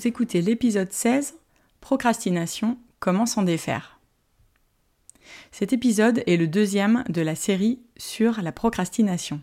Vous écoutez l'épisode 16, Procrastination, comment s'en défaire. Cet épisode est le deuxième de la série sur la procrastination.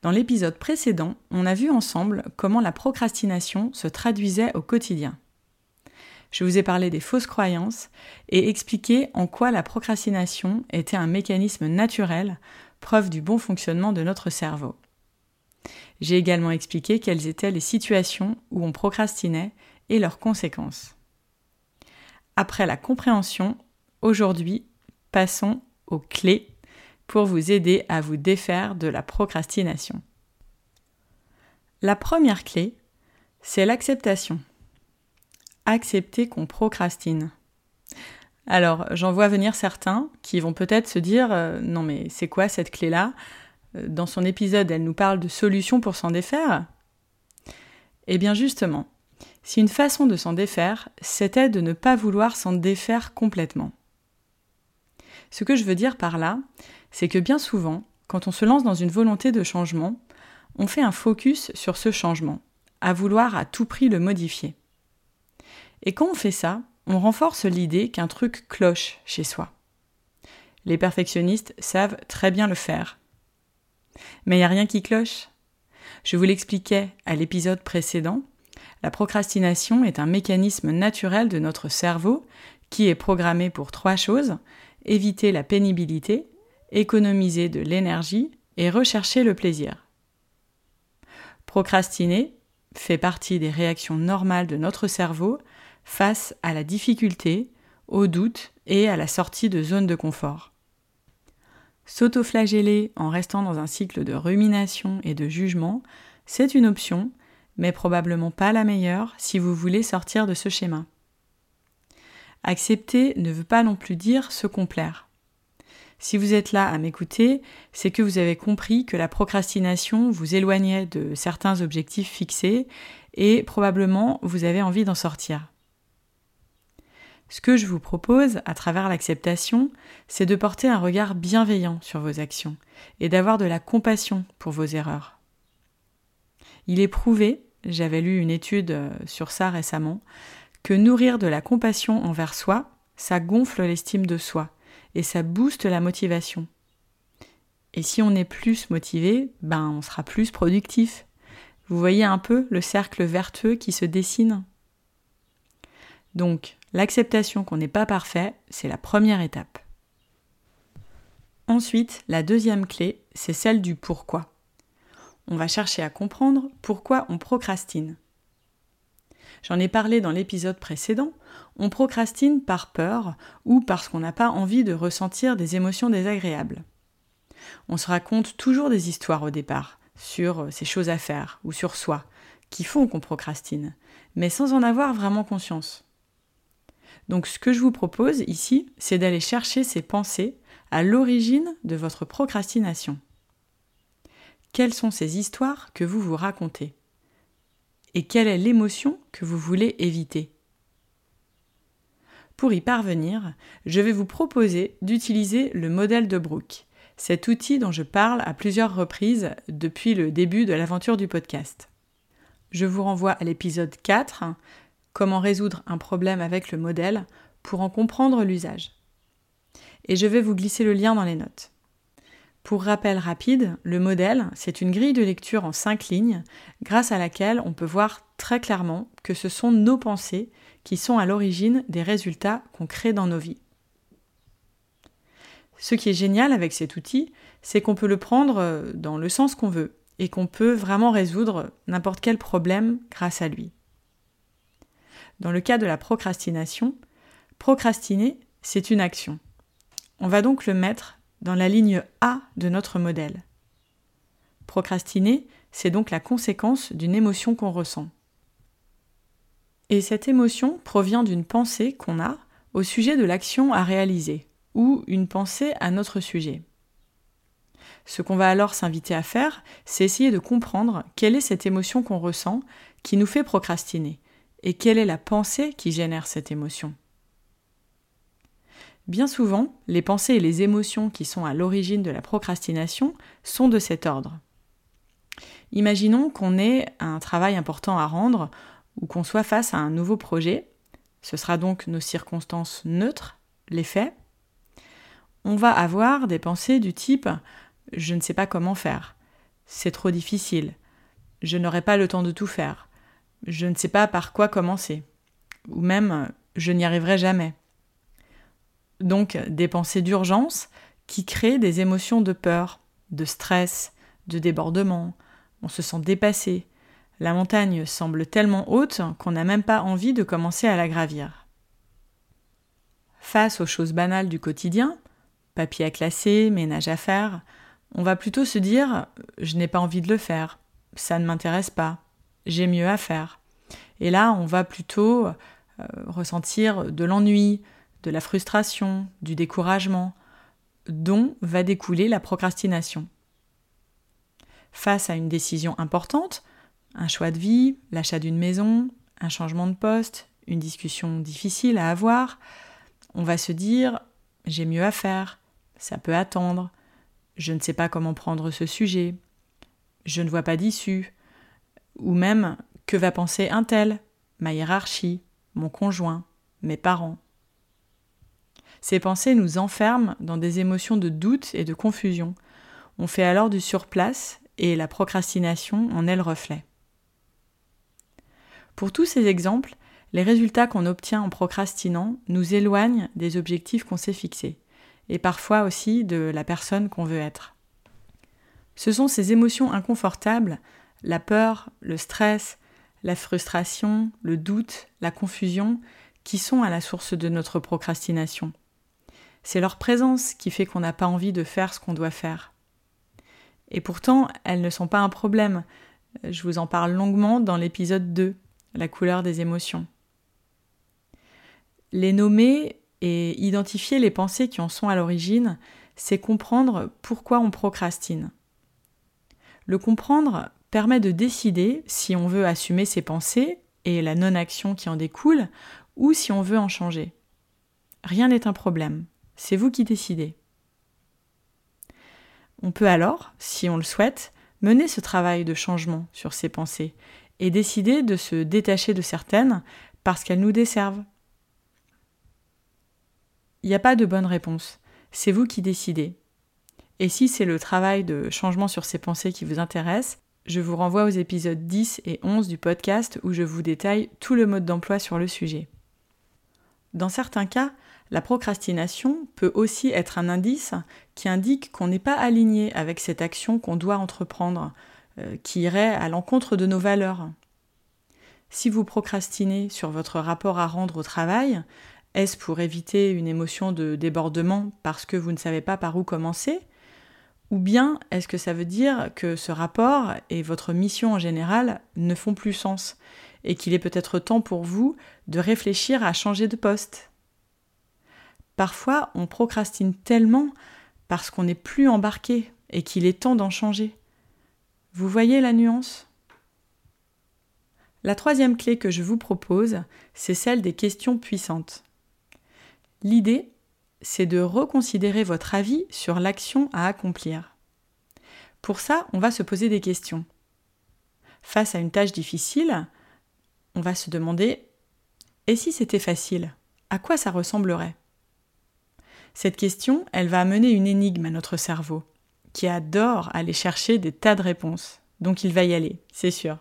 Dans l'épisode précédent, on a vu ensemble comment la procrastination se traduisait au quotidien. Je vous ai parlé des fausses croyances et expliqué en quoi la procrastination était un mécanisme naturel, preuve du bon fonctionnement de notre cerveau. J'ai également expliqué quelles étaient les situations où on procrastinait et leurs conséquences. Après la compréhension, aujourd'hui, passons aux clés pour vous aider à vous défaire de la procrastination. La première clé, c'est l'acceptation. Accepter qu'on procrastine. Alors, j'en vois venir certains qui vont peut-être se dire euh, non mais c'est quoi cette clé-là? Dans son épisode, elle nous parle de solutions pour s'en défaire. Eh bien justement, si une façon de s'en défaire, c'était de ne pas vouloir s'en défaire complètement. Ce que je veux dire par là, c'est que bien souvent, quand on se lance dans une volonté de changement, on fait un focus sur ce changement, à vouloir à tout prix le modifier. Et quand on fait ça, on renforce l'idée qu'un truc cloche chez soi. Les perfectionnistes savent très bien le faire, mais il n'y a rien qui cloche. Je vous l'expliquais à l'épisode précédent, la procrastination est un mécanisme naturel de notre cerveau qui est programmé pour trois choses éviter la pénibilité, économiser de l'énergie et rechercher le plaisir. Procrastiner fait partie des réactions normales de notre cerveau face à la difficulté, au doute et à la sortie de zone de confort. S'autoflageller en restant dans un cycle de rumination et de jugement, c'est une option, mais probablement pas la meilleure si vous voulez sortir de ce schéma. Accepter ne veut pas non plus dire se complaire. Si vous êtes là à m'écouter, c'est que vous avez compris que la procrastination vous éloignait de certains objectifs fixés et probablement vous avez envie d'en sortir. Ce que je vous propose, à travers l'acceptation, c'est de porter un regard bienveillant sur vos actions et d'avoir de la compassion pour vos erreurs. Il est prouvé, j'avais lu une étude euh, sur ça récemment, que nourrir de la compassion envers soi, ça gonfle l'estime de soi et ça booste la motivation. Et si on est plus motivé, ben on sera plus productif. Vous voyez un peu le cercle vertueux qui se dessine? Donc, L'acceptation qu'on n'est pas parfait, c'est la première étape. Ensuite, la deuxième clé, c'est celle du pourquoi. On va chercher à comprendre pourquoi on procrastine. J'en ai parlé dans l'épisode précédent, on procrastine par peur ou parce qu'on n'a pas envie de ressentir des émotions désagréables. On se raconte toujours des histoires au départ sur ces choses à faire ou sur soi qui font qu'on procrastine, mais sans en avoir vraiment conscience. Donc ce que je vous propose ici, c'est d'aller chercher ces pensées à l'origine de votre procrastination. Quelles sont ces histoires que vous vous racontez? Et quelle est l'émotion que vous voulez éviter? Pour y parvenir, je vais vous proposer d'utiliser le modèle de Brooke, cet outil dont je parle à plusieurs reprises depuis le début de l'aventure du podcast. Je vous renvoie à l'épisode 4 comment résoudre un problème avec le modèle pour en comprendre l'usage. Et je vais vous glisser le lien dans les notes. Pour rappel rapide, le modèle, c'est une grille de lecture en cinq lignes grâce à laquelle on peut voir très clairement que ce sont nos pensées qui sont à l'origine des résultats qu'on crée dans nos vies. Ce qui est génial avec cet outil, c'est qu'on peut le prendre euh, dans le sens qu'on veut et qu'on peut vraiment résoudre n'importe quel problème grâce à lui. Dans le cas de la procrastination, procrastiner, c'est une action. On va donc le mettre dans la ligne A de notre modèle. Procrastiner, c'est donc la conséquence d'une émotion qu'on ressent. Et cette émotion provient d'une pensée qu'on a au sujet de l'action à réaliser ou une pensée à notre sujet. Ce qu'on va alors s'inviter à faire, c'est essayer de comprendre quelle est cette émotion qu'on ressent qui nous fait procrastiner et quelle est la pensée qui génère cette émotion? Bien souvent, les pensées et les émotions qui sont à l'origine de la procrastination sont de cet ordre. Imaginons qu'on ait un travail important à rendre ou qu'on soit face à un nouveau projet. Ce sera donc nos circonstances neutres, les faits, on va avoir des pensées du type je ne sais pas comment faire, c'est trop difficile, je n'aurai pas le temps de tout faire, je ne sais pas par quoi commencer, ou même je n'y arriverai jamais. Donc des pensées d'urgence qui créent des émotions de peur, de stress, de débordement, on se sent dépassé, la montagne semble tellement haute qu'on n'a même pas envie de commencer à la gravir. Face aux choses banales du quotidien, papier à classer, ménage à faire, on va plutôt se dire je n'ai pas envie de le faire, ça ne m'intéresse pas, j'ai mieux à faire. Et là, on va plutôt euh, ressentir de l'ennui, de la frustration, du découragement, dont va découler la procrastination. Face à une décision importante, un choix de vie, l'achat d'une maison, un changement de poste, une discussion difficile à avoir, on va se dire j'ai mieux à faire, ça peut attendre, je ne sais pas comment prendre ce sujet, je ne vois pas d'issue, ou même que va penser un tel, ma hiérarchie, mon conjoint, mes parents. Ces pensées nous enferment dans des émotions de doute et de confusion. On fait alors du surplace et la procrastination en est le reflet. Pour tous ces exemples, les résultats qu'on obtient en procrastinant nous éloignent des objectifs qu'on s'est fixés et parfois aussi de la personne qu'on veut être. Ce sont ces émotions inconfortables, la peur, le stress, la frustration, le doute, la confusion, qui sont à la source de notre procrastination. C'est leur présence qui fait qu'on n'a pas envie de faire ce qu'on doit faire. Et pourtant, elles ne sont pas un problème. Je vous en parle longuement dans l'épisode 2, la couleur des émotions. Les nommer et identifier les pensées qui en sont à l'origine, c'est comprendre pourquoi on procrastine. Le comprendre permet de décider si on veut assumer ses pensées et la non-action qui en découle, ou si on veut en changer. Rien n'est un problème, c'est vous qui décidez. On peut alors, si on le souhaite, mener ce travail de changement sur ses pensées et décider de se détacher de certaines parce qu'elles nous desservent, il n'y a pas de bonne réponse. C'est vous qui décidez. Et si c'est le travail de changement sur ces pensées qui vous intéresse, je vous renvoie aux épisodes 10 et 11 du podcast où je vous détaille tout le mode d'emploi sur le sujet. Dans certains cas, la procrastination peut aussi être un indice qui indique qu'on n'est pas aligné avec cette action qu'on doit entreprendre, euh, qui irait à l'encontre de nos valeurs. Si vous procrastinez sur votre rapport à rendre au travail, est-ce pour éviter une émotion de débordement parce que vous ne savez pas par où commencer? Ou bien est-ce que ça veut dire que ce rapport et votre mission en général ne font plus sens et qu'il est peut-être temps pour vous de réfléchir à changer de poste? Parfois, on procrastine tellement parce qu'on n'est plus embarqué et qu'il est temps d'en changer. Vous voyez la nuance? La troisième clé que je vous propose, c'est celle des questions puissantes. L'idée, c'est de reconsidérer votre avis sur l'action à accomplir. Pour ça, on va se poser des questions. Face à une tâche difficile, on va se demander Et si c'était facile? À quoi ça ressemblerait? Cette question, elle va amener une énigme à notre cerveau, qui adore aller chercher des tas de réponses. Donc il va y aller, c'est sûr.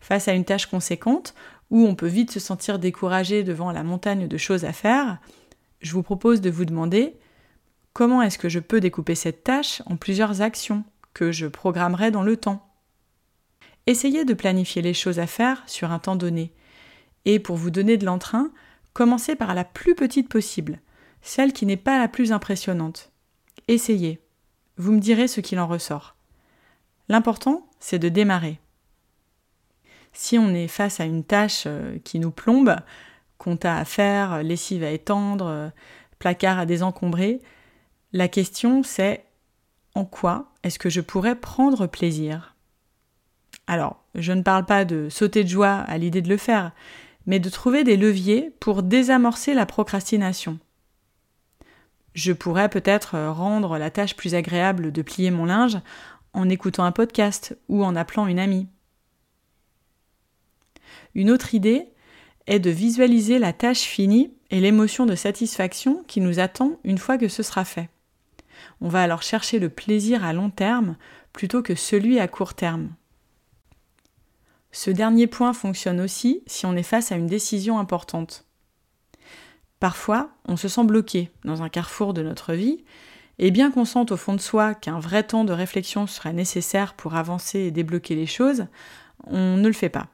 Face à une tâche conséquente, où on peut vite se sentir découragé devant la montagne de choses à faire, je vous propose de vous demander comment est-ce que je peux découper cette tâche en plusieurs actions que je programmerai dans le temps. Essayez de planifier les choses à faire sur un temps donné. Et pour vous donner de l'entrain, commencez par la plus petite possible, celle qui n'est pas la plus impressionnante. Essayez. Vous me direz ce qu'il en ressort. L'important, c'est de démarrer. Si on est face à une tâche euh, qui nous plombe, compta à faire, lessive à étendre, placard à désencombrer, la question c'est en quoi est-ce que je pourrais prendre plaisir? Alors, je ne parle pas de sauter de joie à l'idée de le faire, mais de trouver des leviers pour désamorcer la procrastination. Je pourrais peut-être rendre la tâche plus agréable de plier mon linge en écoutant un podcast ou en appelant une amie. Une autre idée est de visualiser la tâche finie et l'émotion de satisfaction qui nous attend une fois que ce sera fait. On va alors chercher le plaisir à long terme plutôt que celui à court terme. Ce dernier point fonctionne aussi si on est face à une décision importante. Parfois, on se sent bloqué dans un carrefour de notre vie, et bien qu'on sente au fond de soi qu'un vrai temps de réflexion serait nécessaire pour avancer et débloquer les choses, on ne le fait pas.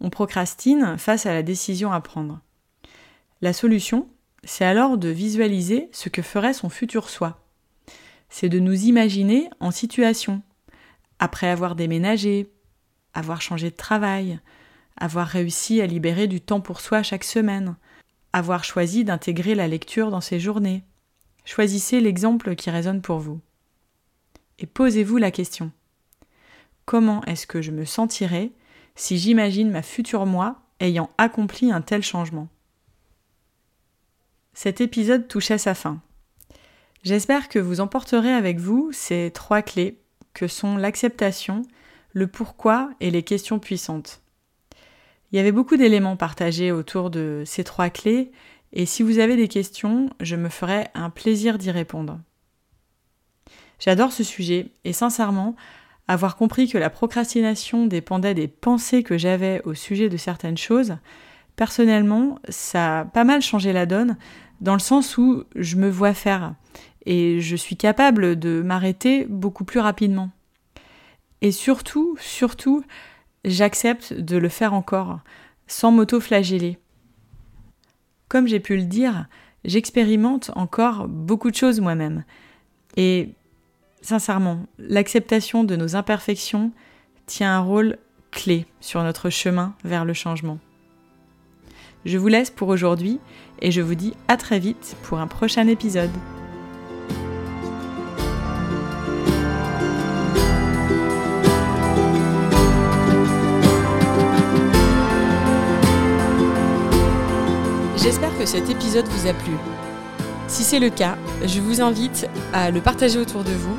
On procrastine face à la décision à prendre. La solution, c'est alors de visualiser ce que ferait son futur soi. C'est de nous imaginer en situation, après avoir déménagé, avoir changé de travail, avoir réussi à libérer du temps pour soi chaque semaine, avoir choisi d'intégrer la lecture dans ses journées. Choisissez l'exemple qui résonne pour vous. Et posez-vous la question. Comment est-ce que je me sentirais si j'imagine ma future moi ayant accompli un tel changement Cet épisode touche à sa fin. J'espère que vous emporterez avec vous ces trois clés que sont l'acceptation, le pourquoi et les questions puissantes. Il y avait beaucoup d'éléments partagés autour de ces trois clés, et si vous avez des questions, je me ferai un plaisir d'y répondre. J'adore ce sujet, et sincèrement, avoir compris que la procrastination dépendait des pensées que j'avais au sujet de certaines choses, personnellement, ça a pas mal changé la donne, dans le sens où je me vois faire, et je suis capable de m'arrêter beaucoup plus rapidement. Et surtout, surtout, j'accepte de le faire encore, sans m'auto-flageller. Comme j'ai pu le dire, j'expérimente encore beaucoup de choses moi-même. Et sincèrement, l'acceptation de nos imperfections tient un rôle clé sur notre chemin vers le changement. Je vous laisse pour aujourd'hui et je vous dis à très vite pour un prochain épisode. J'espère que cet épisode vous a plu. Si c'est le cas, je vous invite à le partager autour de vous,